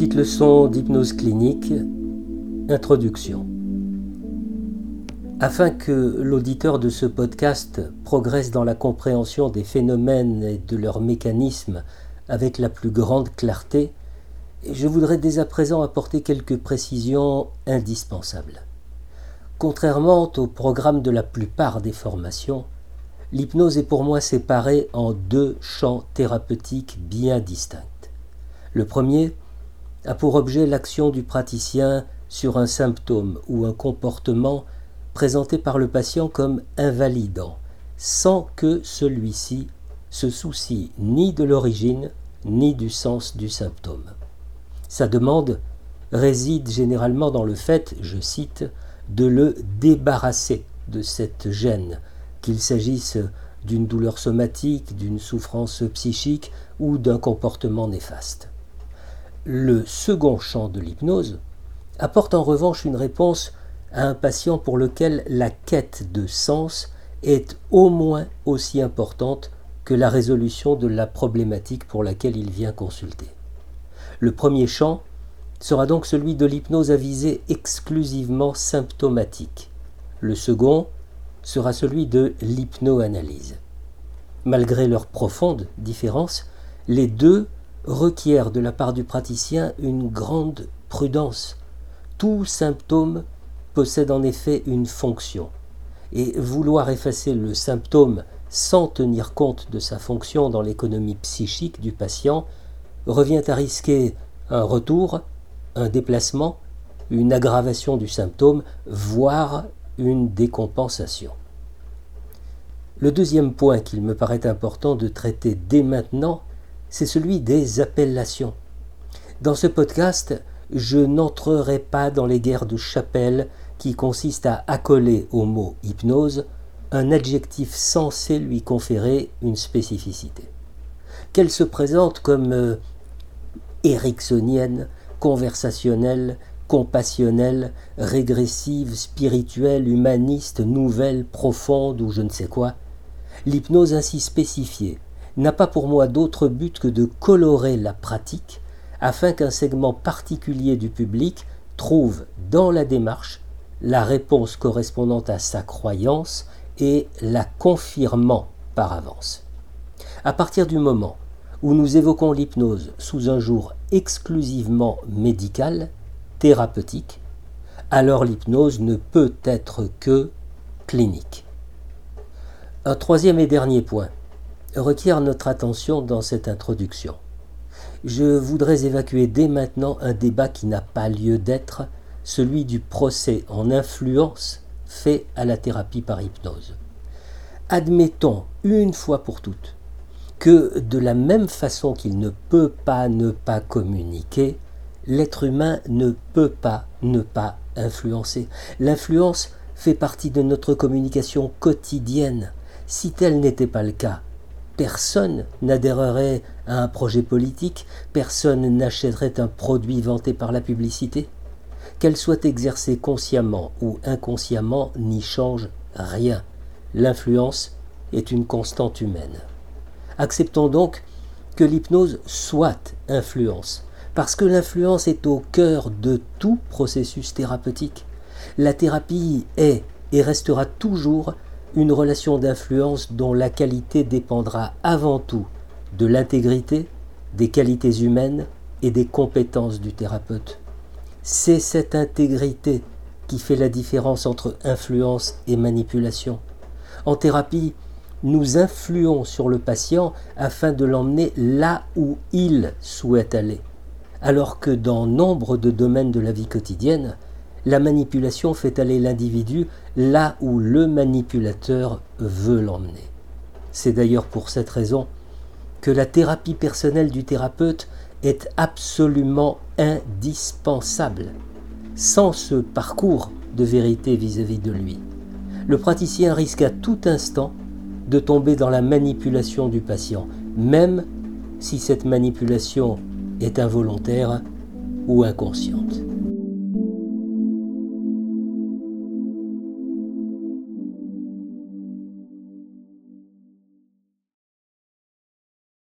Petite leçon d'hypnose clinique. Introduction. Afin que l'auditeur de ce podcast progresse dans la compréhension des phénomènes et de leurs mécanismes avec la plus grande clarté, je voudrais dès à présent apporter quelques précisions indispensables. Contrairement au programme de la plupart des formations, l'hypnose est pour moi séparée en deux champs thérapeutiques bien distincts. Le premier a pour objet l'action du praticien sur un symptôme ou un comportement présenté par le patient comme invalidant, sans que celui-ci se soucie ni de l'origine ni du sens du symptôme. Sa demande réside généralement dans le fait, je cite, de le débarrasser de cette gêne, qu'il s'agisse d'une douleur somatique, d'une souffrance psychique ou d'un comportement néfaste. Le second champ de l'hypnose apporte en revanche une réponse à un patient pour lequel la quête de sens est au moins aussi importante que la résolution de la problématique pour laquelle il vient consulter. Le premier champ sera donc celui de l'hypnose à visée exclusivement symptomatique. Le second sera celui de l'hypnoanalyse. Malgré leur profonde différence, les deux requiert de la part du praticien une grande prudence. Tout symptôme possède en effet une fonction, et vouloir effacer le symptôme sans tenir compte de sa fonction dans l'économie psychique du patient revient à risquer un retour, un déplacement, une aggravation du symptôme, voire une décompensation. Le deuxième point qu'il me paraît important de traiter dès maintenant c'est celui des appellations. Dans ce podcast, je n'entrerai pas dans les guerres de chapelle qui consistent à accoler au mot hypnose un adjectif censé lui conférer une spécificité. Qu'elle se présente comme euh, conversationnelle, compassionnelle, régressive, spirituelle, humaniste, nouvelle, profonde ou je ne sais quoi, l'hypnose ainsi spécifiée n'a pas pour moi d'autre but que de colorer la pratique afin qu'un segment particulier du public trouve dans la démarche la réponse correspondant à sa croyance et la confirmant par avance. À partir du moment où nous évoquons l'hypnose sous un jour exclusivement médical, thérapeutique, alors l'hypnose ne peut être que clinique. Un troisième et dernier point requiert notre attention dans cette introduction. Je voudrais évacuer dès maintenant un débat qui n'a pas lieu d'être, celui du procès en influence fait à la thérapie par hypnose. Admettons une fois pour toutes que de la même façon qu'il ne peut pas ne pas communiquer, l'être humain ne peut pas ne pas influencer. L'influence fait partie de notre communication quotidienne. Si tel n'était pas le cas, personne n'adhérerait à un projet politique, personne n'achèterait un produit vanté par la publicité. Qu'elle soit exercée consciemment ou inconsciemment n'y change rien. L'influence est une constante humaine. Acceptons donc que l'hypnose soit influence, parce que l'influence est au cœur de tout processus thérapeutique. La thérapie est et restera toujours une relation d'influence dont la qualité dépendra avant tout de l'intégrité, des qualités humaines et des compétences du thérapeute. C'est cette intégrité qui fait la différence entre influence et manipulation. En thérapie, nous influons sur le patient afin de l'emmener là où il souhaite aller, alors que dans nombre de domaines de la vie quotidienne, la manipulation fait aller l'individu là où le manipulateur veut l'emmener. C'est d'ailleurs pour cette raison que la thérapie personnelle du thérapeute est absolument indispensable. Sans ce parcours de vérité vis-à-vis de lui, le praticien risque à tout instant de tomber dans la manipulation du patient, même si cette manipulation est involontaire ou inconsciente.